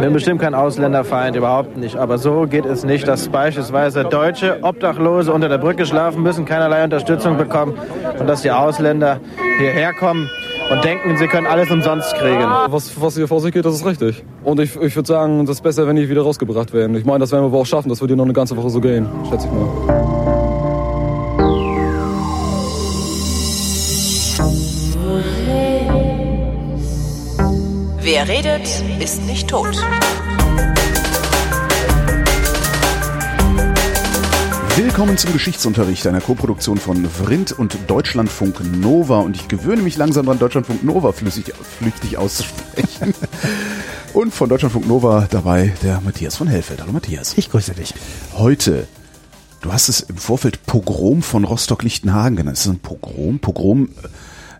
Ich bin bestimmt kein Ausländerfeind, überhaupt nicht. Aber so geht es nicht, dass beispielsweise Deutsche Obdachlose unter der Brücke schlafen müssen, keinerlei Unterstützung bekommen und dass die Ausländer hierher kommen und denken, sie können alles umsonst kriegen. Was, was hier vor sich geht, das ist richtig. Und ich, ich würde sagen, das ist besser, wenn die wieder rausgebracht werden. Ich meine, das werden wir aber auch schaffen. Das wird hier noch eine ganze Woche so gehen, schätze ich mal. Wer redet, ist nicht tot. Willkommen zum Geschichtsunterricht einer Koproduktion von Vrindt und Deutschlandfunk Nova. Und ich gewöhne mich langsam daran, Deutschlandfunk Nova flüssig, flüchtig auszusprechen. Und von Deutschlandfunk Nova dabei der Matthias von Hellfeld. Hallo Matthias. Ich grüße dich. Heute, du hast es im Vorfeld Pogrom von Rostock-Lichtenhagen genannt. Ist das ein Pogrom? Pogrom äh,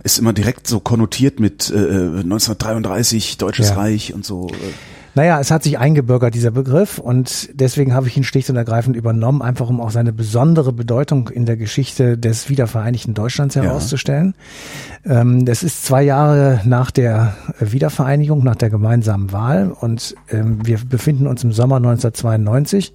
ist immer direkt so konnotiert mit äh, 1933, Deutsches Ja. Reich und so. äh. Naja, es hat sich eingebürgert, dieser Begriff, und deswegen habe ich ihn schlicht und ergreifend übernommen, einfach um auch seine besondere Bedeutung in der Geschichte des wiedervereinigten Deutschlands herauszustellen. Ähm, das ist zwei Jahre nach der Wiedervereinigung, nach der gemeinsamen Wahl, und ähm, wir befinden uns im Sommer 1992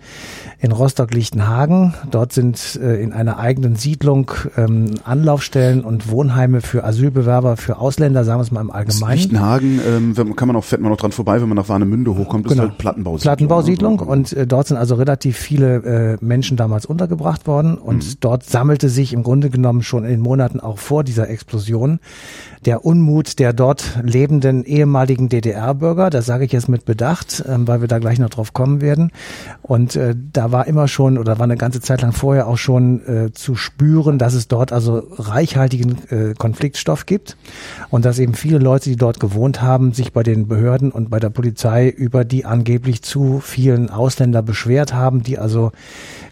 in Rostock-Lichtenhagen. Dort sind äh, in einer eigenen Siedlung ähm, Anlaufstellen und Wohnheime für Asylbewerber, für Ausländer, sagen wir es mal im Allgemeinen. Lichtenhagen, kann man auch, fährt man noch dran vorbei, wenn man nach Warnemünde hochkommt, das ist halt Plattenbausiedlung. Plattenbausiedlung und äh, dort sind also relativ viele äh, Menschen damals untergebracht worden und Mhm. dort sammelte sich im Grunde genommen schon in den Monaten auch vor dieser Explosion der Unmut der dort lebenden ehemaligen DDR-Bürger. Das sage ich jetzt mit Bedacht, ähm, weil wir da gleich noch drauf kommen werden. Und äh, da war immer schon oder war eine ganze Zeit lang vorher auch schon äh, zu spüren, dass es dort also reichhaltigen äh, Konfliktstoff gibt und dass eben viele Leute, die dort gewohnt haben, sich bei den Behörden und bei der Polizei über die angeblich zu vielen Ausländer beschwert haben, die also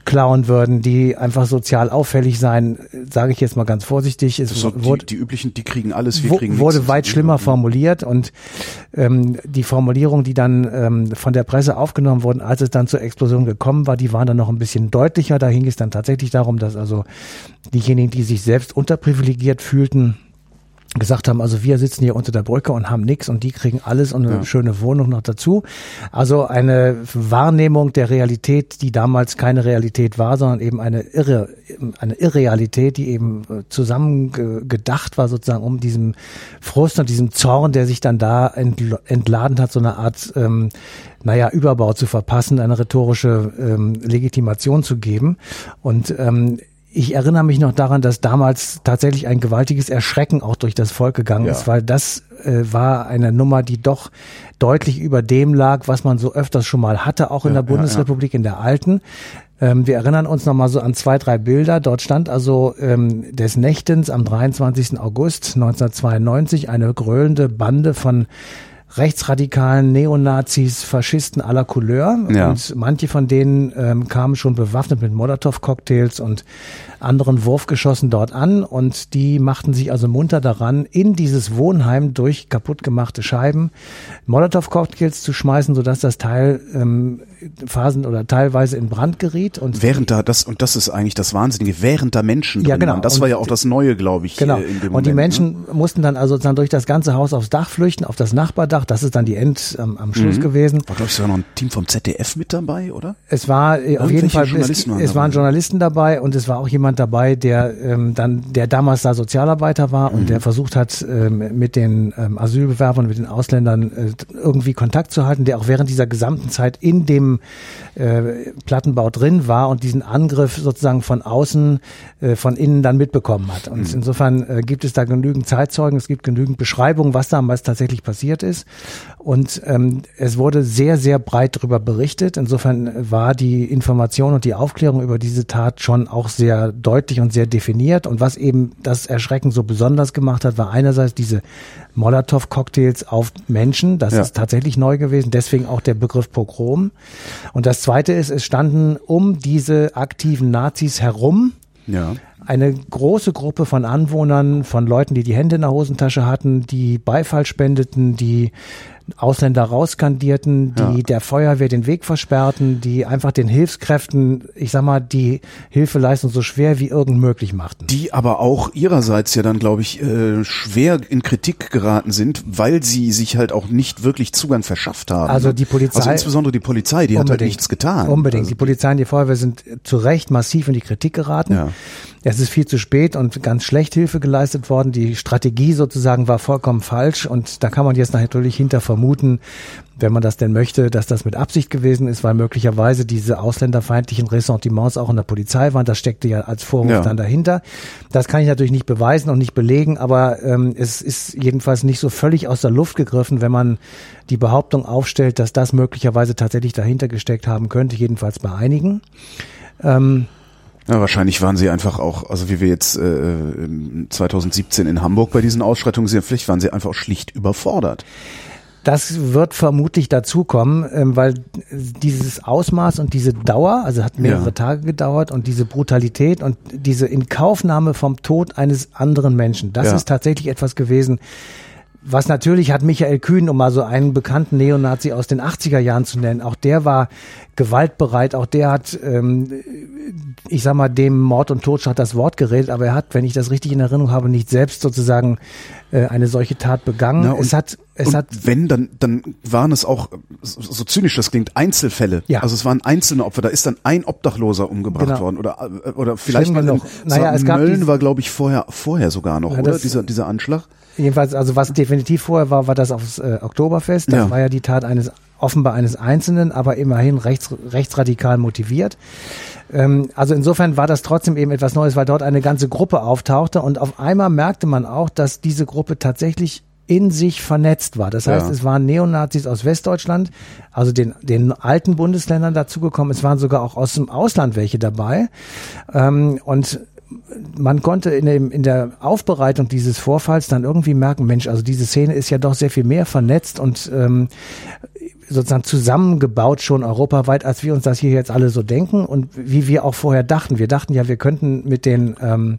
klauen würden, die einfach sozial auffällig seien, sage ich jetzt mal ganz vorsichtig. Es so die, wurde, die üblichen, die kriegen alles, wir wo, kriegen wurde nichts. weit schlimmer formuliert und ähm, die Formulierungen, die dann ähm, von der Presse aufgenommen wurden, als es dann zur Explosion gekommen war, die waren dann noch ein bisschen deutlicher. Da ging es dann tatsächlich darum, dass also diejenigen, die sich selbst unterprivilegiert fühlten, gesagt haben, also wir sitzen hier unter der Brücke und haben nichts und die kriegen alles und eine Ja. schöne Wohnung noch dazu. Also eine Wahrnehmung der Realität, die damals keine Realität war, sondern eben eine irre, eine Irrealität, die eben äh, zusammen gedacht war sozusagen um diesem Frust und diesem Zorn, der sich dann da entl- entladen hat, so eine Art ähm, naja, Überbau zu verpassen, eine rhetorische ähm, Legitimation zu geben. Und ähm, ich erinnere mich noch daran, dass damals tatsächlich ein gewaltiges Erschrecken auch durch das Volk gegangen Ja. ist, weil das äh, war eine Nummer, die doch deutlich über dem lag, was man so öfters schon mal hatte, auch in Ja, der ja, Bundesrepublik, in der alten. Ähm, wir erinnern uns noch mal so an zwei, drei Bilder. Dort stand also ähm, des Nächtens am 23. August 1992 eine grölende Bande von rechtsradikalen Neonazis, Faschisten aller Couleur. Ja. Und manche von denen ähm, kamen schon bewaffnet mit Molotow-Cocktails und anderen Wurfgeschossen dort an und die machten sich also munter daran, in dieses Wohnheim durch kaputtgemachte Scheiben Molotow-Cocktails zu schmeißen, sodass das Teil ähm, phasen oder teilweise in Brand geriet. Und Während da das, und das ist eigentlich das Wahnsinnige, während da Menschen Ja, genau. waren. Das Und war ja auch das Neue, glaube ich. Genau. äh, und die Moment, ne? Menschen mussten dann also sozusagen durch das ganze Haus aufs Dach flüchten, auf das Nachbardach. Das ist dann die End ähm, am Schluss gewesen. War, glaube ich, sogar noch ein Team vom ZDF mit dabei, oder? Es war äh, auf jeden Fall, es, es waren. Journalisten dabei und es war auch jemand dabei, der ähm, dann, der damals da Sozialarbeiter war Mhm. und der versucht hat, ähm, mit den ähm, Asylbewerbern, mit den Ausländern äh, irgendwie Kontakt zu halten, der auch während dieser gesamten Zeit in dem äh, Plattenbau drin war und diesen Angriff sozusagen von außen, äh, von innen dann mitbekommen hat. Und Mhm. insofern äh, gibt es da genügend Zeitzeugen, es gibt genügend Beschreibungen, was damals tatsächlich passiert ist. Und ähm, es wurde sehr, sehr breit darüber berichtet. Insofern war die Information und die Aufklärung über diese Tat schon auch sehr deutlich und sehr definiert. Und was eben das Erschrecken so besonders gemacht hat, war einerseits diese Molotow-Cocktails auf Menschen. Das Ja. ist tatsächlich neu gewesen. Deswegen auch der Begriff Pogrom. Und das Zweite ist, es standen um diese aktiven Nazis herum Ja. eine große Gruppe von Anwohnern, von Leuten, die die Hände in der Hosentasche hatten, die Beifall spendeten, die Ausländer rauskandierten, die Ja. der Feuerwehr den Weg versperrten, die einfach den Hilfskräften, ich sag mal, die Hilfeleistung so schwer wie irgend möglich machten. Die aber auch ihrerseits ja dann, glaube ich, äh, schwer in Kritik geraten sind, weil sie sich halt auch nicht wirklich Zugang verschafft haben. Also ne? die Polizei- Also insbesondere die Polizei, die hat halt nichts getan. Unbedingt. Also, die Polizei und die Feuerwehr sind zu Recht massiv in die Kritik geraten. Ja. Es ist viel zu spät und ganz schlecht Hilfe geleistet worden. Die Strategie sozusagen war vollkommen falsch und da kann man jetzt natürlich hinter vermuten, wenn man das denn möchte, dass das mit Absicht gewesen ist, weil möglicherweise diese ausländerfeindlichen Ressentiments auch in der Polizei waren. Das steckte ja als Vorwurf Ja. dann dahinter. Das kann ich natürlich nicht beweisen und nicht belegen, aber ähm, es ist jedenfalls nicht so völlig aus der Luft gegriffen, wenn man die Behauptung aufstellt, dass das möglicherweise tatsächlich dahinter gesteckt haben könnte, jedenfalls bei einigen. Ähm, Ja, wahrscheinlich waren sie einfach auch, also wie wir jetzt äh, 2017 in Hamburg bei diesen Ausschreitungen sehen, vielleicht waren sie einfach auch schlicht überfordert. Das wird vermutlich dazukommen, ähm, weil dieses Ausmaß und diese Dauer, also hat mehrere Ja. Tage gedauert und diese Brutalität und diese Inkaufnahme vom Tod eines anderen Menschen, das Ja. ist tatsächlich etwas gewesen, was natürlich hat Michael Kühn, um mal so einen bekannten Neonazi aus den 80er Jahren zu nennen, auch der war gewaltbereit, auch der hat, ähm, ich sag mal, dem Mord und Totschlag das Wort geredet, aber er hat, wenn ich das richtig in Erinnerung habe, nicht selbst sozusagen äh, eine solche Tat begangen. Na, und- es hat, es und hat wenn, dann, dann waren es auch, so, so zynisch das klingt, Einzelfälle. Ja. Also es waren einzelne Opfer. Da ist dann ein Obdachloser umgebracht Genau. worden. Oder, äh, oder vielleicht Schlimm genug. Naja, es gab Mölln war, glaube ich, vorher, vorher sogar noch, Ja, oder? das- Dieser, dieser Anschlag. Jedenfalls, also was definitiv vorher war, war das aufs äh, Oktoberfest. Das Ja. war ja die Tat eines offenbar eines Einzelnen, aber immerhin rechts, rechtsradikal motiviert. Ähm, also insofern war das trotzdem eben etwas Neues, weil dort eine ganze Gruppe auftauchte und auf einmal merkte man auch, dass diese Gruppe tatsächlich in sich vernetzt war. Das heißt, Ja. es waren Neonazis aus Westdeutschland, also den, den alten Bundesländern dazugekommen. Es waren sogar auch aus dem Ausland welche dabei. Ähm, und man konnte in, dem, in der Aufbereitung dieses Vorfalls dann irgendwie merken, Mensch, also diese Szene ist ja doch sehr viel mehr vernetzt und ähm, sozusagen zusammengebaut schon europaweit, als wir uns das hier jetzt alle so denken und wie wir auch vorher dachten. Wir dachten ja, wir könnten mit den, ähm,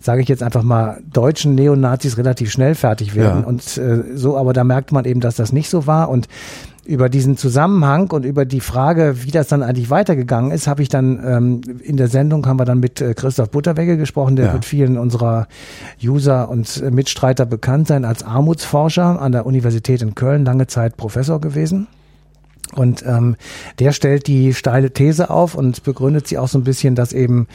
sage ich jetzt einfach mal, deutschen Neonazis relativ schnell fertig werden Ja. und äh, so, aber da merkt man eben, dass das nicht so war und über diesen Zusammenhang und über die Frage, wie das dann eigentlich weitergegangen ist, habe ich dann ähm, in der Sendung haben wir dann mit äh, Christoph Butterwegge gesprochen, der Ja. wird vielen unserer User und äh, Mitstreiter bekannt sein als Armutsforscher an der Universität in Köln, lange Zeit Professor gewesen. Und ähm, der stellt die steile These auf und begründet sie auch so ein bisschen, dass eben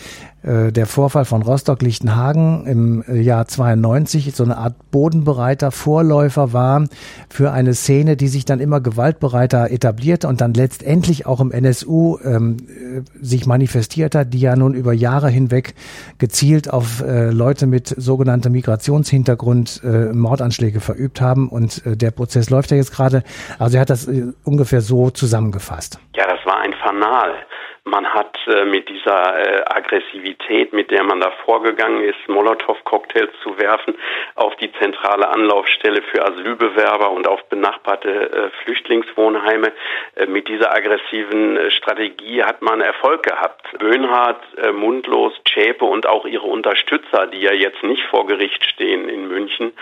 der Vorfall von Rostock-Lichtenhagen im äh, Jahr 92 so eine Art bodenbereiter Vorläufer war für eine Szene, die sich dann immer gewaltbereiter etablierte und dann letztendlich auch im NSU ähm, äh, sich manifestiert hat, die ja nun über Jahre hinweg gezielt auf äh, Leute mit sogenanntem Migrationshintergrund äh, Mordanschläge verübt haben und äh, der Prozess läuft ja jetzt gerade. Also er hat das äh, ungefähr so zusammengefasst. Ja, das war ein Fanal. Man hat äh, mit dieser äh, Aggressivität, mit der man da vorgegangen ist, Molotow-Cocktails zu werfen auf die zentrale Anlaufstelle für Asylbewerber und auf benachbarte äh, Flüchtlingswohnheime, äh, mit dieser aggressiven äh, Strategie hat man Erfolg gehabt. Böhnhardt, äh, Mundlos, Zschäpe und auch ihre Unterstützer, die ja jetzt nicht vor Gericht stehen in München,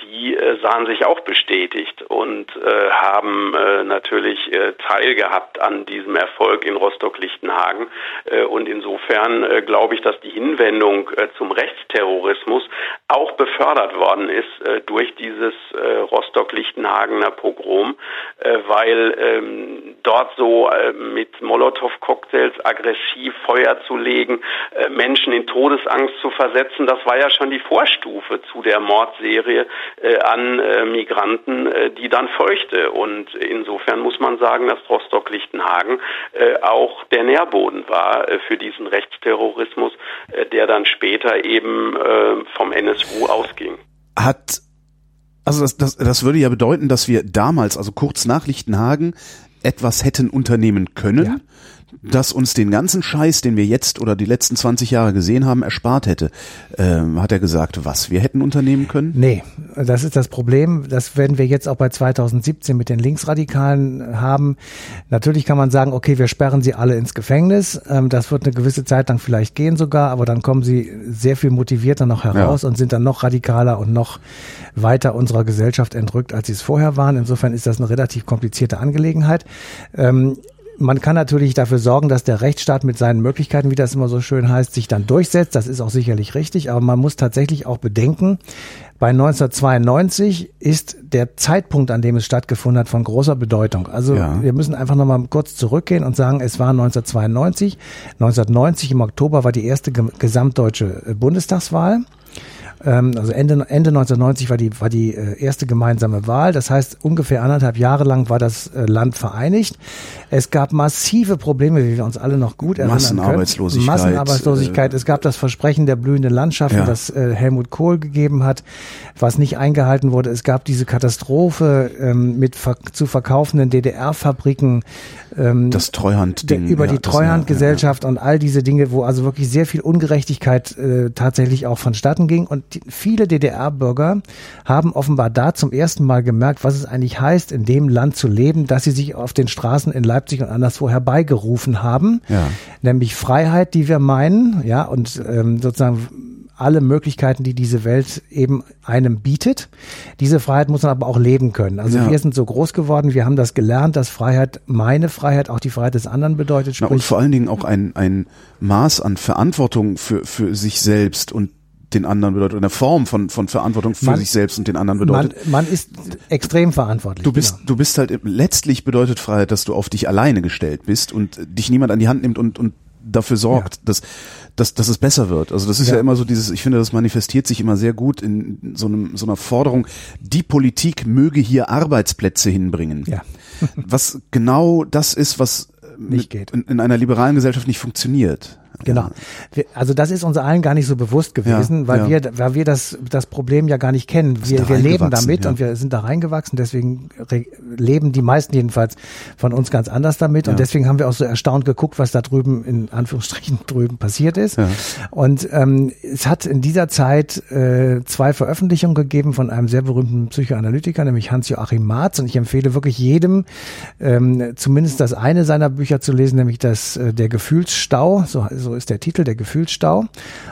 die äh, sahen sich auch bestätigt und äh, haben äh, natürlich äh, teilgehabt an diesem Erfolg in Rostock-Lichtenhagen. Äh, und insofern äh, glaube ich, dass die Hinwendung äh, zum Rechtsterrorismus auch befördert worden ist äh, durch dieses äh, Rostock-Lichtenhagener Pogrom, äh, weil ähm, dort so äh, mit Molotow-Cocktails aggressiv Feuer zu legen, äh, Menschen in Todesangst zu versetzen, das war ja schon die Vorstufe zu der Mordserie äh, an äh, Migranten, äh, die dann folgte. Und insofern muss man sagen, dass Rostock-Lichtenhagen äh, auch der Nährboden war äh, für diesen Rechtsterrorismus, äh, der dann später eben äh, vom NSU ausging. Hat, also das, das, das würde ja bedeuten, dass wir damals, also kurz nach Lichtenhagen, etwas hätten unternehmen können. Das uns den ganzen Scheiß, den wir jetzt oder die letzten 20 Jahre gesehen haben, erspart hätte. Ähm, hat er gesagt, was wir hätten unternehmen können? Nee, das ist das Problem. Das werden wir jetzt auch bei 2017 mit den Linksradikalen haben. Natürlich kann man sagen, okay, wir sperren sie alle ins Gefängnis. Ähm, das wird eine gewisse Zeit lang vielleicht gehen sogar, aber dann kommen sie sehr viel motivierter noch heraus ja. und sind dann noch radikaler und noch weiter unserer Gesellschaft entrückt, als sie es vorher waren. Insofern ist das eine relativ komplizierte Angelegenheit. Ähm, man kann natürlich dafür sorgen, dass der Rechtsstaat mit seinen Möglichkeiten, wie das immer so schön heißt, sich dann durchsetzt. Das ist auch sicherlich richtig, aber man muss tatsächlich auch bedenken, bei 1992 ist der Zeitpunkt, an dem es stattgefunden hat, von großer Bedeutung. Also ja. wir müssen einfach nochmal kurz zurückgehen und sagen, es war 1992. 1990 im Oktober war die erste gesamtdeutsche Bundestagswahl. Ähm, also Ende, Ende 1990 war die, war die äh, erste gemeinsame Wahl. Das heißt, ungefähr anderthalb Jahre lang war das äh, Land vereinigt. Es gab massive Probleme, wie wir uns alle noch gut erinnern Massenarbeitslosigkeit. Können. Massenarbeitslosigkeit. Äh, es gab das Versprechen der blühenden Landschaften, ja. das äh, Helmut Kohl gegeben hat, was nicht eingehalten wurde. Es gab diese Katastrophe ähm, mit ver zu verkaufenden DDR-Fabriken. Ähm, das Treuhandding. Über ja, die Treuhandgesellschaft ja, und all diese Dinge, wo also wirklich sehr viel Ungerechtigkeit äh, tatsächlich auch vonstatten ging. Und die, viele DDR-Bürger haben offenbar da zum ersten Mal gemerkt, was es eigentlich heißt, in dem Land zu leben, dass sie sich auf den Straßen in Leipzig und anderswo herbeigerufen haben. Ja. Nämlich Freiheit, die wir meinen, ja, und ähm, sozusagen alle Möglichkeiten, die diese Welt eben einem bietet. Diese Freiheit muss man aber auch leben können. Also ja. wir sind so groß geworden, wir haben das gelernt, dass Freiheit, meine Freiheit, auch die Freiheit des anderen bedeutet. Sprich, Na und vor allen Dingen auch ein, ein Maß an Verantwortung für, für sich selbst und den anderen bedeutet, eine Form von, von Verantwortung für man, sich selbst und den anderen bedeutet. Man, man ist extrem verantwortlich. Du bist, genau. du bist halt, letztlich bedeutet Freiheit, dass du auf dich alleine gestellt bist und dich niemand an die Hand nimmt und, und dafür sorgt, ja. dass, dass, dass es besser wird. Also das ist ja. ja immer so dieses, ich finde, das manifestiert sich immer sehr gut in so, einem, so einer Forderung, die Politik möge hier Arbeitsplätze hinbringen. Ja. was genau das ist, was nicht geht. In, in einer liberalen Gesellschaft nicht funktioniert. Genau. Also das ist uns allen gar nicht so bewusst gewesen, ja, weil ja. wir, weil wir das, das Problem ja gar nicht kennen. Wir, wir leben damit ja. und wir sind da reingewachsen, deswegen leben die meisten jedenfalls von uns ganz anders damit und deswegen haben wir auch so erstaunt geguckt, was da drüben in Anführungsstrichen drüben passiert ist. Und ähm, es hat in dieser Zeit äh, zwei Veröffentlichungen gegeben von einem sehr berühmten Psychoanalytiker, nämlich Hans-Joachim Marz und ich empfehle wirklich jedem ähm, zumindest das eine seiner Bücher zu lesen, nämlich das äh, der Gefühlsstau, so, so so ist der Titel, der Gefühlsstau.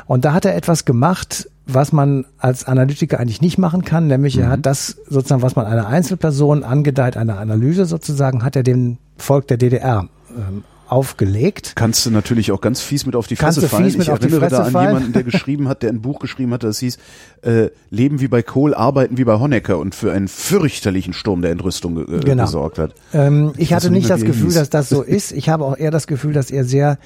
Und da hat er etwas gemacht, was man als Analytiker eigentlich nicht machen kann, nämlich mhm. er hat das sozusagen, was man einer Einzelperson angedeiht, einer Analyse sozusagen, hat er dem Volk der DDR ähm, aufgelegt. Kannst du natürlich auch ganz fies mit auf die Fresse fallen. ich erinnere da an fallen. jemanden, der geschrieben hat, der ein Buch geschrieben hat, das hieß äh, Leben wie bei Kohl, arbeiten wie bei Honecker und für einen fürchterlichen Sturm der Entrüstung äh, genau. gesorgt hat. Ähm, ich, ich hatte nicht das Gefühl, hieß. dass das so ist. Ich habe auch eher das Gefühl, dass er sehr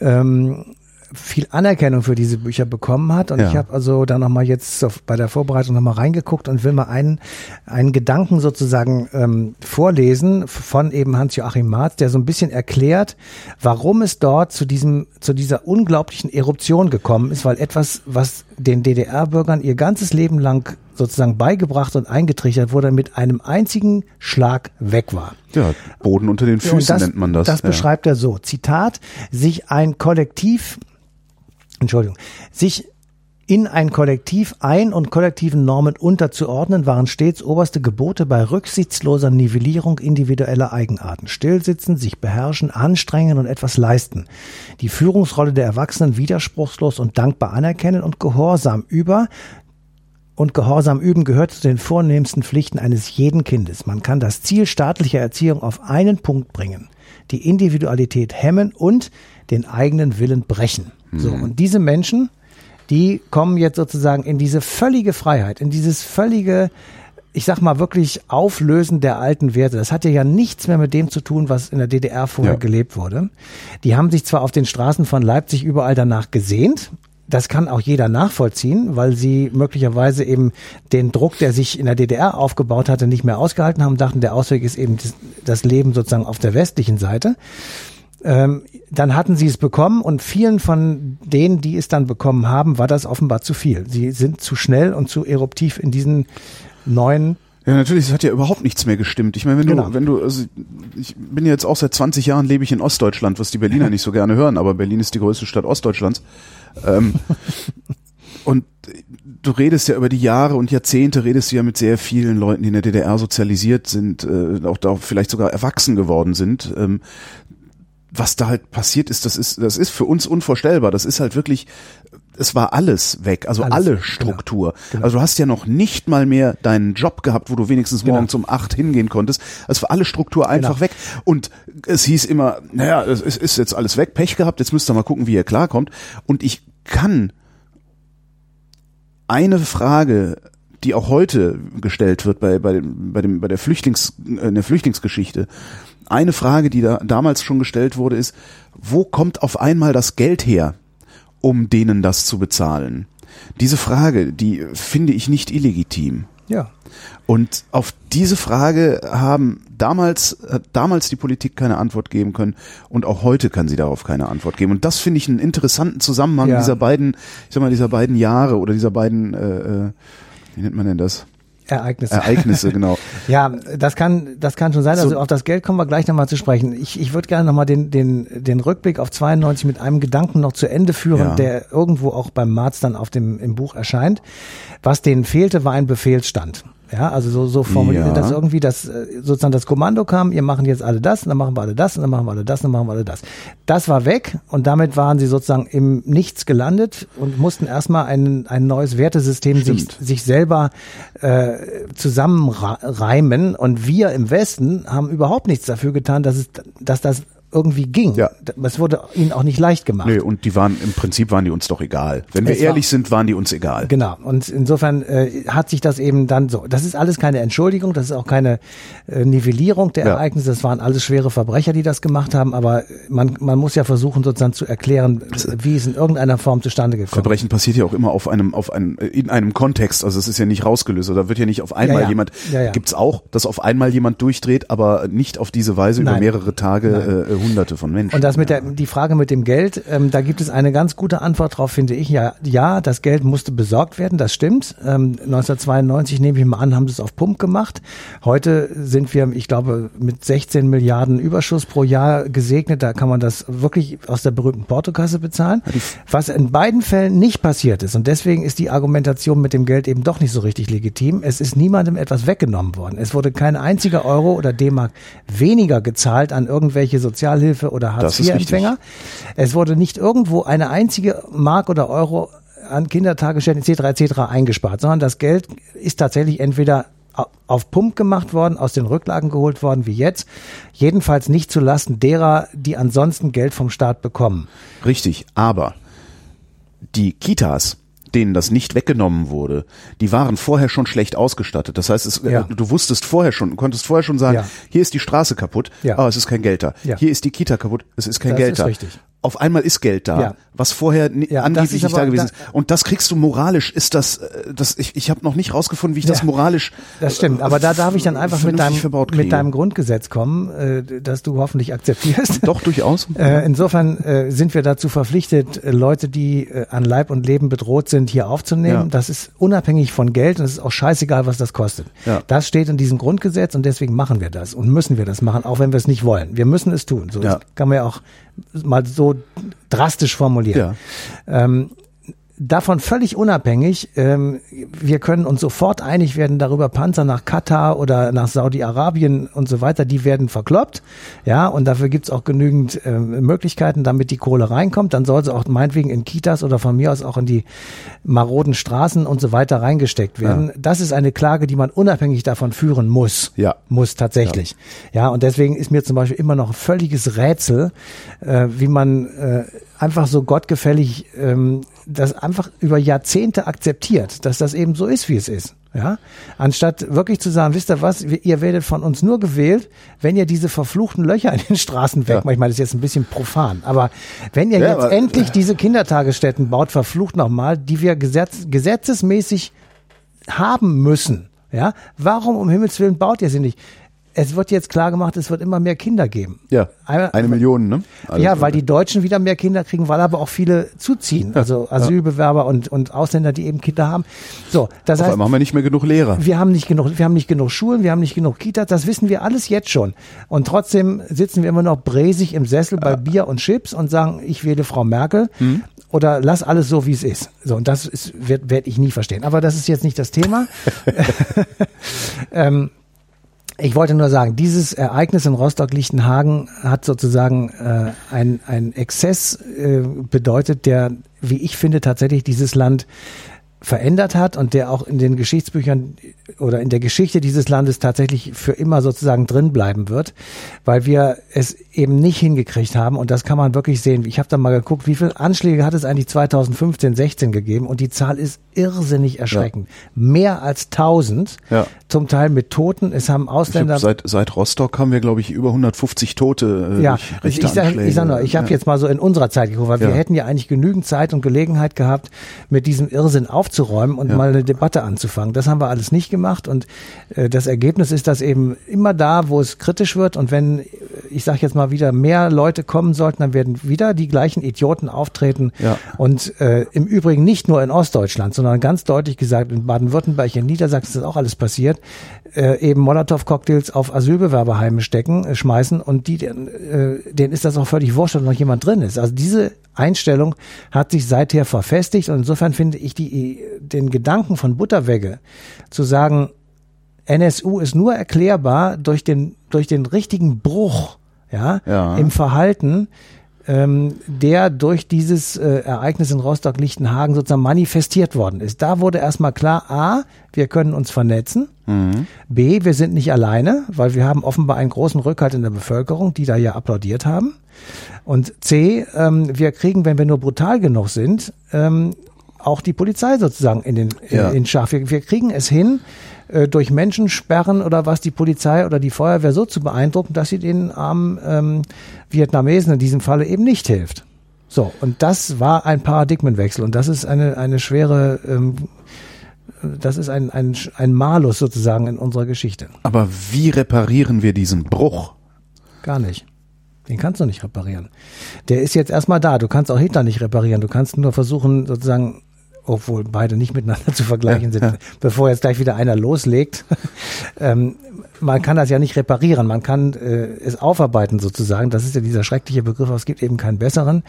ähm, viel Anerkennung für diese Bücher bekommen hat. Und ja. ich habe also da nochmal jetzt bei der Vorbereitung nochmal reingeguckt und will mal einen, einen Gedanken sozusagen ähm, vorlesen von eben Hans-Joachim Marz, der so ein bisschen erklärt, warum es dort zu diesem, zu dieser unglaublichen Eruption gekommen ist, weil etwas, was den DDR-Bürgern ihr ganzes Leben lang sozusagen beigebracht und eingetrichtert wurde, mit einem einzigen Schlag weg war. Ja, Boden unter den Füßen das, nennt man das. Das ja. beschreibt er so. Zitat, sich ein Kollektiv Entschuldigung, sich in ein Kollektiv ein- und kollektiven Normen unterzuordnen, waren stets oberste Gebote bei rücksichtsloser Nivellierung individueller Eigenarten. Stillsitzen, sich beherrschen, anstrengen und etwas leisten. Die Führungsrolle der Erwachsenen widerspruchslos und dankbar anerkennen und Gehorsam über und Gehorsam üben gehört zu den vornehmsten Pflichten eines jeden Kindes. Man kann das Ziel staatlicher Erziehung auf einen Punkt bringen. Die Individualität hemmen und den eigenen Willen brechen. So, mhm. und diese Menschen, die kommen jetzt sozusagen in diese völlige Freiheit, in dieses völlige, ich sag mal wirklich Auflösen der alten Werte. Das hatte ja nichts mehr mit dem zu tun, was in der DDR vorher ja. gelebt wurde. Die haben sich zwar auf den Straßen von Leipzig überall danach gesehnt, das kann auch jeder nachvollziehen, weil sie möglicherweise eben den Druck, der sich in der DDR aufgebaut hatte, nicht mehr ausgehalten haben, dachten, der Ausweg ist eben das Leben sozusagen auf der westlichen Seite. Ähm, dann hatten sie es bekommen und vielen von denen, die es dann bekommen haben, war das offenbar zu viel. Sie sind zu schnell und zu eruptiv in diesen neuen Ja, natürlich, es hat ja überhaupt nichts mehr gestimmt. Ich meine, wenn Genau. du, wenn du, also ich bin jetzt auch seit 20 Jahren lebe ich in Ostdeutschland, was die Berliner nicht so gerne hören, aber Berlin ist die größte Stadt Ostdeutschlands. Ähm, und du redest ja über die Jahre und Jahrzehnte, redest du ja mit sehr vielen Leuten, die in der DDR sozialisiert sind, äh, auch da vielleicht sogar erwachsen geworden sind. Ähm, was da halt passiert ist, das ist, das ist für uns unvorstellbar. Das ist halt wirklich, es war alles weg, also Alles, alle genau. Struktur. Genau. Also du hast ja noch nicht mal mehr deinen Job gehabt, wo du wenigstens Genau. morgens um acht hingehen konntest. Es war alle Struktur einfach Genau. weg. Und es hieß immer, naja, es ist, jetzt alles weg, Pech gehabt, jetzt müsst ihr mal gucken, wie ihr klarkommt. Und ich kann eine Frage, die auch heute gestellt wird bei, bei, dem, bei, dem, bei der, Flüchtlings, äh, in der Flüchtlingsgeschichte, eine Frage, die da damals schon gestellt wurde, ist, wo kommt auf einmal das Geld her, um denen das zu bezahlen? Diese Frage, die finde ich nicht illegitim. Ja. Und auf diese Frage haben damals, hat damals die Politik keine Antwort geben können und auch heute kann sie darauf keine Antwort geben. Und das finde ich einen interessanten Zusammenhang Ja. dieser beiden, ich sag mal, dieser beiden Jahre oder dieser beiden, äh, äh, wie nennt man denn das? Ereignisse. Ereignisse, genau. Ja, das kann, das kann schon sein. Also So- auf das Geld kommen wir gleich nochmal zu sprechen. Ich, ich würde gerne nochmal den, den, den Rückblick auf 92 mit einem Gedanken noch zu Ende führen, Ja. der irgendwo auch beim Marz dann auf dem, im Buch erscheint. Was denen fehlte, war ein Befehlsstand. Ja, also so, so formuliert, Ja. dass irgendwie das, äh, sozusagen das Kommando kam, ihr machen jetzt alle das, und dann machen wir alle das, und dann machen wir alle das, und dann machen wir alle das. Das war weg und damit waren sie sozusagen im Nichts gelandet und mussten erstmal ein, ein neues Wertesystem sich, sich selber äh, zusammenreimen und wir im Westen haben überhaupt nichts dafür getan, dass es, dass das irgendwie ging. Ja. Es wurde ihnen auch nicht leicht gemacht. Nö, und die waren, im Prinzip waren die uns doch egal. Wenn wir Es war- ehrlich sind, waren die uns egal. Genau. Und insofern äh, hat sich das eben dann so. Das ist alles keine Entschuldigung, das ist auch keine äh, Nivellierung der Ja. Ereignisse. Das waren alles schwere Verbrecher, die das gemacht haben. Aber man, man muss ja versuchen, sozusagen zu erklären, wie es in irgendeiner Form zustande gekommen ist. Verbrechen passiert ja auch immer auf einem, auf einem, äh, in einem Kontext. Also es ist ja nicht rausgelöst. Oder wird ja nicht auf einmal Ja, ja. jemand, Ja, gibt's auch, dass auf einmal jemand durchdreht, aber nicht auf diese Weise über Nein. mehrere Tage äh, Hunderte von Menschen. Und das mit der, die Frage mit dem Geld, ähm, da gibt es eine ganz gute Antwort drauf, finde ich. Ja, ja, das Geld musste besorgt werden, das stimmt. Ähm, 1992 nehme ich mal an, haben sie es auf Pump gemacht. Heute sind wir, ich glaube, mit 16 Milliarden Überschuss pro Jahr gesegnet. Da kann man das wirklich aus der berühmten Portokasse bezahlen. Was in beiden Fällen nicht passiert ist. Und deswegen ist die Argumentation mit dem Geld eben doch nicht so richtig legitim. Es ist niemandem etwas weggenommen worden. Es wurde kein einziger Euro oder D-Mark weniger gezahlt an irgendwelche Sozialhilfe oder Hartz-IV-Empfänger. Es wurde nicht irgendwo eine einzige Mark oder Euro an Kindertagesstätten etc. etc. eingespart, sondern das Geld ist tatsächlich entweder au- auf Pump gemacht worden, aus den Rücklagen geholt worden, wie jetzt. Jedenfalls nicht zu Lasten derer, die ansonsten Geld vom Staat bekommen. Richtig, aber die Kitas, denen das nicht weggenommen wurde, die waren vorher schon schlecht ausgestattet. Das heißt, es, Ja. äh, du wusstest vorher schon, du konntest vorher schon sagen, Ja. hier ist die Straße kaputt, Ja. aber es ist kein Geld da. Ja. Hier ist die Kita kaputt, es ist kein Das Geld ist da. richtig. Auf einmal ist Geld da, Ja. was vorher Ja, das angeblich nicht da gewesen ist. Und das kriegst du moralisch, ist das, äh, das ich, ich habe noch nicht rausgefunden, wie ich das Ja. moralisch Das stimmt, aber da darf ich dann einfach mit deinem, mit deinem Grundgesetz kommen, äh, das du hoffentlich akzeptierst. Doch, durchaus. Äh, insofern äh, sind wir dazu verpflichtet, äh, Leute, die äh, an Leib und Leben bedroht sind, hier aufzunehmen. Das ist unabhängig von Geld und es ist auch scheißegal, was das kostet. Das steht in diesem Grundgesetz und deswegen machen wir das und müssen wir das machen, auch wenn wir es nicht wollen. Wir müssen es tun. So das kann man ja auch mal so drastisch formulieren. Ähm, davon völlig unabhängig, ähm, wir können uns sofort einig werden darüber, Panzer nach Katar oder nach Saudi-Arabien und so weiter, die werden verkloppt. Ja, und dafür gibt's auch genügend ähm, Möglichkeiten, damit die Kohle reinkommt. Dann soll sie auch meinetwegen in Kitas oder von mir aus auch in die maroden Straßen und so weiter reingesteckt werden. Das ist eine Klage, die man unabhängig davon führen muss. Ja. Muss tatsächlich. Ja, und deswegen ist mir zum Beispiel immer noch ein völliges Rätsel, äh, wie man äh, einfach so gottgefällig ähm, das einfach über Jahrzehnte akzeptiert, dass das eben so ist, wie es ist. Ja, anstatt wirklich zu sagen, wisst ihr was, ihr werdet von uns nur gewählt, wenn ihr diese verfluchten Löcher in den Straßen weg, Ja. ich meine, das ist jetzt ein bisschen profan, aber wenn ihr Ja, jetzt aber- endlich diese Kindertagesstätten baut, verflucht nochmal, die wir gesetz, gesetzesmäßig haben müssen, ja, warum um Himmels Willen baut ihr sie nicht? Es wird jetzt klar gemacht, es wird immer mehr Kinder geben. Ja, Einmal- eine Million, ne? Alles ja, weil die Deutschen wieder mehr Kinder kriegen, weil aber auch viele zuziehen. Also Asylbewerber und, und Ausländer, die eben Kinder haben. So, das Auf heißt, einmal haben wir nicht mehr genug Lehrer. wir haben nicht genug, wir haben nicht genug Schulen, wir haben nicht genug Kitas, das wissen wir alles jetzt schon. Und trotzdem sitzen wir immer noch bräsig im Sessel bei Bier und Chips und sagen, ich wähle Frau Merkel oder lass alles so, wie es ist. So, und das werde ich nie verstehen. Aber das ist jetzt nicht das Thema. ähm, ich wollte nur sagen, dieses Ereignis in Rostock-Lichtenhagen hat sozusagen äh, ein, ein Exzess äh, bedeutet, der, wie ich finde, tatsächlich dieses Land verändert hat und der auch in den Geschichtsbüchern oder in der Geschichte dieses Landes tatsächlich für immer sozusagen drin bleiben wird, weil wir es eben nicht hingekriegt haben und das kann man wirklich sehen. Ich habe da mal geguckt, wie viele Anschläge hat es eigentlich 2015, 16 gegeben und die Zahl ist irrsinnig erschreckend. Mehr als 1000, Ja. zum Teil mit Toten. Es haben Ausländer seit, seit Rostock haben wir, glaube ich, über 150 Tote äh, ja, durch ich, ich, ich sag nur, ich habe Ja. jetzt mal so in unserer Zeit geguckt, weil Ja. wir hätten ja eigentlich genügend Zeit und Gelegenheit gehabt, mit diesem Irrsinn aufzuräumen und Ja. mal eine Debatte anzufangen. Das haben wir alles nicht gemacht und äh, das Ergebnis ist, dass eben immer da, wo es kritisch wird und wenn, äh, ich sage jetzt mal wieder, mehr Leute kommen sollten, dann werden wieder die gleichen Idioten auftreten Ja. und äh, im Übrigen nicht nur in Ostdeutschland, sondern ganz deutlich gesagt, in Baden-Württemberg, in Niedersachsen ist auch alles passiert, äh, eben Molotow-Cocktails auf Asylbewerberheime stecken, äh, schmeißen und die, äh, denen ist das auch völlig wurscht, ob noch jemand drin ist. Also diese Einstellung hat sich seither verfestigt und insofern finde ich die, den Gedanken von Butterwegge zu sagen, NSU ist nur erklärbar durch den, durch den richtigen Bruch ja, Ja. im Verhalten, ähm, der durch dieses äh, Ereignis in Rostock-Lichtenhagen sozusagen manifestiert worden ist. Da wurde erstmal klar, a, wir können uns vernetzen, b, wir sind nicht alleine, weil wir haben offenbar einen großen Rückhalt in der Bevölkerung, die da ja applaudiert haben. Und c, ähm, wir kriegen, wenn wir nur brutal genug sind, ähm, auch die Polizei sozusagen in den in, Ja. in Schaf. Wir, wir kriegen es hin, äh, durch Menschensperren oder was die Polizei oder die Feuerwehr so zu beeindrucken, dass sie den armen ähm, Vietnamesen in diesem Falle eben nicht hilft. So, und das war ein Paradigmenwechsel und das ist eine, eine schwere, ähm, das ist ein, ein, ein Malus sozusagen in unserer Geschichte. Aber wie reparieren wir diesen Bruch? Gar nicht. Den kannst du nicht reparieren. Der ist jetzt erstmal da. Du kannst auch Hitler nicht reparieren. Du kannst nur versuchen, sozusagen, obwohl beide nicht miteinander zu vergleichen sind, bevor jetzt gleich wieder einer loslegt. ähm, man kann das ja nicht reparieren. Man kann äh, es aufarbeiten sozusagen. Das ist ja dieser schreckliche Begriff, aber es gibt eben keinen besseren.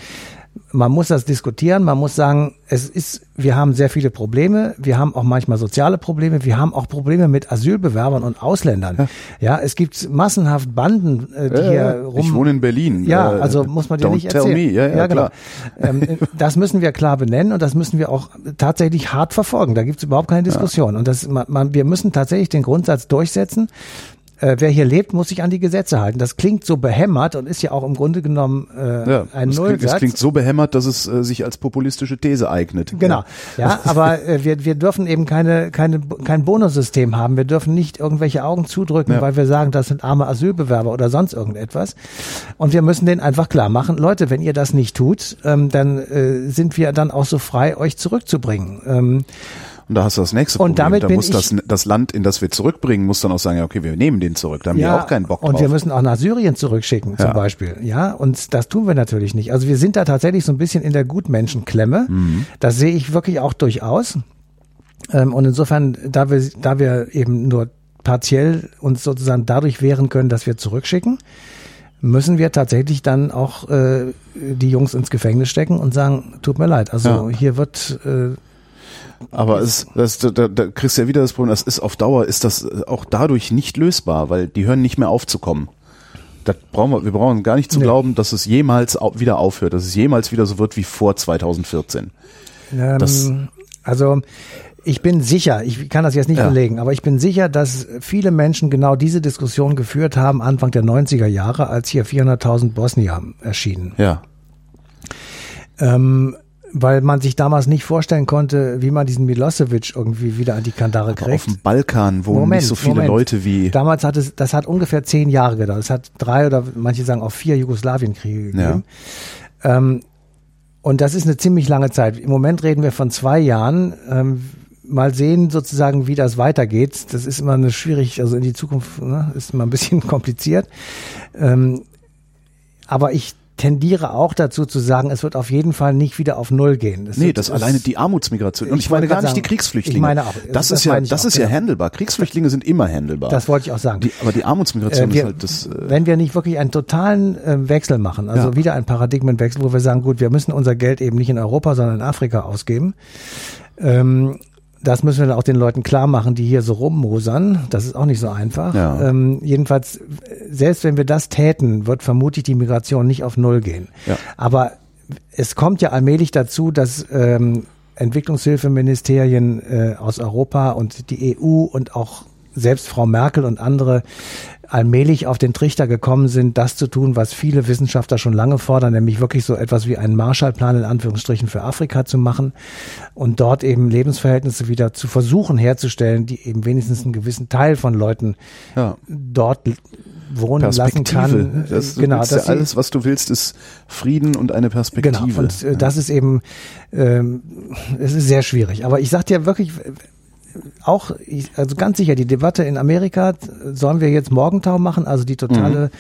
Man muss das diskutieren. Man muss sagen, es ist, wir haben sehr viele Probleme. Wir haben auch manchmal soziale Probleme. Wir haben auch Probleme mit Asylbewerbern und Ausländern. Ja, es gibt massenhaft Banden, äh, die Ja, hier ja. rum. ich wohne in Berlin. Ja, Äh, also muss man dir don't nicht tell erzählen. me. Ja, ja, genau. klar. Ähm, das müssen wir klar benennen und das müssen wir auch tatsächlich hart verfolgen. Da gibt's überhaupt keine Diskussion. Und das, man, man, wir müssen tatsächlich den Grundsatz durchsetzen. Äh, wer hier lebt, muss sich an die Gesetze halten. Das klingt so behämmert und ist ja auch im Grunde genommen äh, Ja, ein klingt, Nullsatz. es klingt so behämmert, dass es äh, sich als populistische These eignet. Genau, ja, aber äh, wir, wir dürfen eben keine, keine, kein Bonussystem haben. Wir dürfen nicht irgendwelche Augen zudrücken, Ja. weil wir sagen, das sind arme Asylbewerber oder sonst irgendetwas. Und wir müssen denen einfach klar machen, Leute, wenn ihr das nicht tut, ähm, dann äh, sind wir dann auch so frei, euch zurückzubringen. Ähm, Und da hast du das nächste Und Problem. damit da muss das, das Land, in das wir zurückbringen, muss dann auch sagen, ja, okay, wir nehmen den zurück. Da haben wir auch keinen Bock drauf. und wir müssen auch nach Syrien zurückschicken, zum Ja. Beispiel. Ja, und das tun wir natürlich nicht. Also wir sind da tatsächlich so ein bisschen in der Gutmenschenklemme. Mhm. Das sehe ich wirklich auch durchaus. Ähm, und insofern, da wir, da wir eben nur partiell uns sozusagen dadurch wehren können, dass wir zurückschicken, müssen wir tatsächlich dann auch äh, die Jungs ins Gefängnis stecken und sagen, tut mir leid, also Ja. hier wird äh, Aber es, das, da, da da kriegst du ja wieder das Problem, das ist auf Dauer, ist das auch dadurch nicht lösbar, weil die hören nicht mehr aufzukommen. Das brauchen wir, wir brauchen gar nicht zu Nee. glauben, dass es jemals wieder aufhört, dass es jemals wieder so wird wie vor 2014. Ähm, Das- also ich bin sicher, ich kann das jetzt nicht Ja. belegen, aber ich bin sicher, dass viele Menschen genau diese Diskussion geführt haben Anfang der 90er Jahre, als hier 400.000 Bosnier erschienen. Ja. Ähm, weil man sich damals nicht vorstellen konnte, wie man diesen Milosevic irgendwie wieder an die Kandare Aber kriegt. auf dem Balkan wohnen Moment, nicht so viele Moment. Leute wie. Damals hat es, das hat ungefähr zehn Jahre gedauert. Es hat drei oder manche sagen auch vier Jugoslawienkriege gegeben. Ähm, und das ist eine ziemlich lange Zeit. Im Moment reden wir von zwei Jahren. Ähm, mal sehen sozusagen, wie das weitergeht. Das ist immer eine schwierig, also in die Zukunft ne, ist immer ein bisschen kompliziert. Ähm, aber ich tendiere auch dazu zu sagen, es wird auf jeden Fall nicht wieder auf Null gehen. Das nee, das alleine die Armutsmigration. Und ich, ich meine gar nicht sagen, die Kriegsflüchtlinge. Ich meine auch. Das, das ist ja, das auch, ist ja, ja handelbar. Kriegsflüchtlinge sind immer handelbar. Das wollte ich auch sagen. Die, aber die Armutsmigration äh, wir, ist halt das. Äh wenn wir nicht wirklich einen totalen äh, Wechsel machen, also ja. wieder ein Paradigmenwechsel, wo wir sagen, gut, wir müssen unser Geld eben nicht in Europa, sondern in Afrika ausgeben. Ähm, das müssen wir dann auch den Leuten klar machen, die hier so rummosern. Das ist auch nicht so einfach. Ja. Ähm, jedenfalls, selbst wenn wir das täten, wird vermutlich die Migration nicht auf Null gehen. Ja. Aber es kommt ja allmählich dazu, dass ähm, Entwicklungshilfeministerien äh, aus Europa und die EU und auch selbst Frau Merkel und andere allmählich auf den Trichter gekommen sind, das zu tun, was viele Wissenschaftler schon lange fordern, nämlich wirklich so etwas wie einen Marshallplan in Anführungsstrichen für Afrika zu machen und dort eben Lebensverhältnisse wieder zu versuchen herzustellen, die eben wenigstens einen gewissen Teil von Leuten ja. dort wohnen lassen kann. Das, genau, das ja alles, was du willst, ist Frieden und eine Perspektive. Genau, und äh, das ist eben, ähm, es ist sehr schwierig. Aber ich sag dir wirklich, auch, also ganz sicher, die Debatte in Amerika, sollen wir jetzt Morgentau machen, also die totale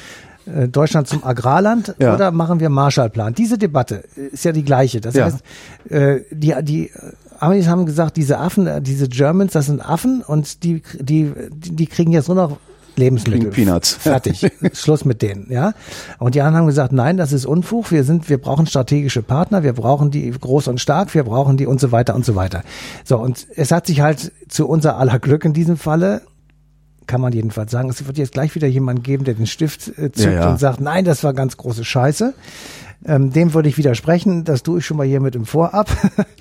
mhm. äh, Deutschland zum Agrarland, ja. oder machen wir Marshallplan? Diese Debatte ist ja die gleiche. Das ja. heißt, äh, die, die Amis haben gesagt, diese Affen, äh, diese Germans, das sind Affen und die, die, die kriegen jetzt nur noch Lebensmittel. Peanuts. Fertig. Schluss mit denen, ja. Und die anderen haben gesagt, nein, das ist Unfug. Wir sind, wir brauchen strategische Partner. Wir brauchen die groß und stark. Wir brauchen die und so weiter und so weiter. So. Und es hat sich halt zu unser aller Glück in diesem Falle kann man jedenfalls sagen. Es wird jetzt gleich wieder jemand geben, der den Stift äh, zückt ja, ja. und sagt, nein, das war ganz große Scheiße. Ähm, dem würde ich widersprechen. Das tue ich schon mal hier mit im Vorab.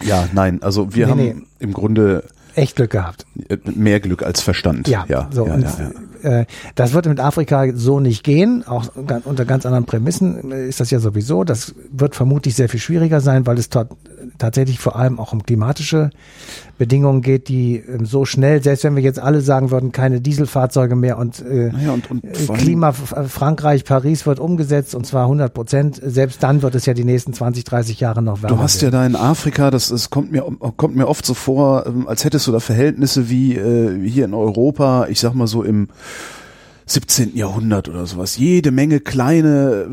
ja, nein, also wir nee, haben nee. im Grunde echt Glück gehabt. Mehr Glück als Verstand. Ja, ja, so, ja, und, ja, ja. Äh, das wird mit Afrika so nicht gehen. Auch unter ganz anderen Prämissen ist das ja sowieso. Das wird vermutlich sehr viel schwieriger sein, weil es dort tatsächlich vor allem auch um klimatische Bedingungen geht, die ähm, so schnell, selbst wenn wir jetzt alle sagen würden, keine Dieselfahrzeuge mehr und, äh, naja, und, und äh, Klima Frankreich, Paris wird umgesetzt und zwar 100 Prozent, selbst dann wird es ja die nächsten 20, 30 Jahre noch wärmer. Du hast ja da in Afrika, das, das kommt mir kommt mir oft so vor, ähm, als hättest du da Verhältnisse wie äh, hier in Europa, ich sag mal so im 17. Jahrhundert oder sowas. Jede Menge kleine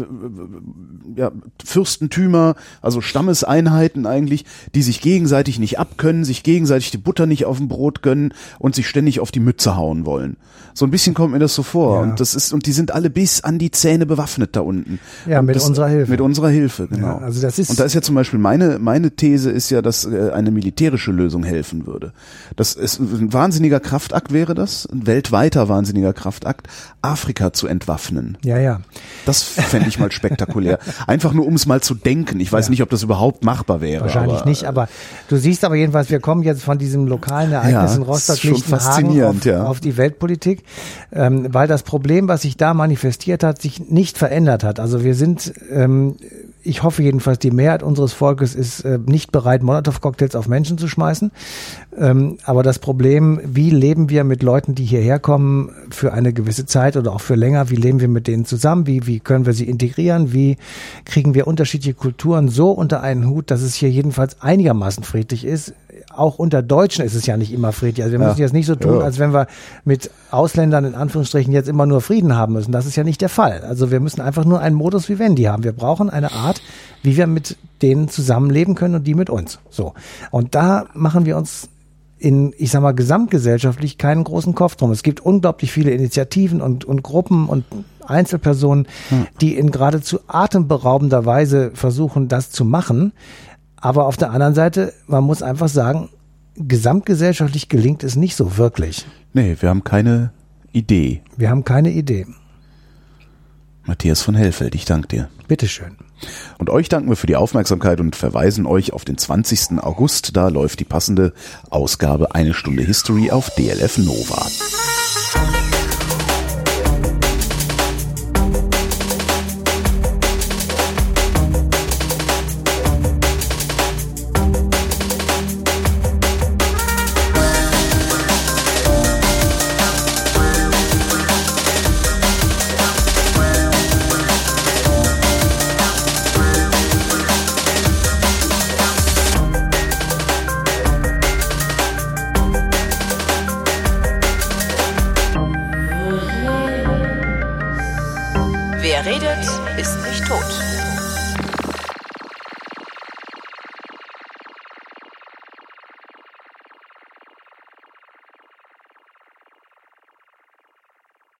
äh, ja, Fürstentümer, also Stammeseinheiten eigentlich, die sich gegenseitig nicht abkönnen, sich gegenseitig die Butter nicht auf dem Brot gönnen und sich ständig auf die Mütze hauen wollen. So ein bisschen kommt mir das so vor. Ja. Und das ist, und die sind alle bis an die Zähne bewaffnet da unten. Ja, und mit das, unserer Hilfe. Mit unserer Hilfe, genau. Ja, also das ist und da ist ja zum Beispiel meine, meine These ist ja, dass äh, eine militärische Lösung helfen würde. Das ist ein wahnsinniger Kraftakt wäre das, ein weltweiter wahnsinniger Kraftakt Afrika zu entwaffnen. Ja, ja. Das fände ich mal spektakulär. Einfach nur, um es mal zu denken. Ich weiß ja. nicht, ob das überhaupt machbar wäre. Wahrscheinlich aber, nicht, aber du siehst aber jedenfalls, wir kommen jetzt von diesem lokalen Ereignis ja, in Rostock Lichtenhagen auf, ja. auf die Weltpolitik, ähm, weil das Problem, was sich da manifestiert hat, sich nicht verändert hat. Also wir sind ähm, ich hoffe jedenfalls, die Mehrheit unseres Volkes ist äh, nicht bereit, Molotow-Cocktails auf Menschen zu schmeißen. Ähm, aber das Problem, wie leben wir mit Leuten, die hierher kommen für eine gewisse Zeit oder auch für länger, wie leben wir mit denen zusammen, wie, wie können wir sie integrieren, wie kriegen wir unterschiedliche Kulturen so unter einen Hut, dass es hier jedenfalls einigermaßen friedlich ist, auch unter Deutschen ist es ja nicht immer friedlich. Also wir müssen ja. jetzt nicht so tun, ja. als wenn wir mit Ausländern in Anführungsstrichen jetzt immer nur Frieden haben müssen. Das ist ja nicht der Fall. Also wir müssen einfach nur einen Modus vivendi haben. Wir brauchen eine Art, wie wir mit denen zusammenleben können und die mit uns. So. Und da machen wir uns in, ich sag mal, gesamtgesellschaftlich keinen großen Kopf drum. Es gibt unglaublich viele Initiativen und, und Gruppen und Einzelpersonen, hm. die in geradezu atemberaubender Weise versuchen, das zu machen. Aber auf der anderen Seite, man muss einfach sagen, gesamtgesellschaftlich gelingt es nicht so wirklich. Nee, wir haben keine Idee. Wir haben keine Idee. Matthias von Hellfeld, ich danke dir. Bitteschön. Und euch danken wir für die Aufmerksamkeit und verweisen euch auf den 20. August. Da läuft die passende Ausgabe Eine Stunde History auf DLF Nova.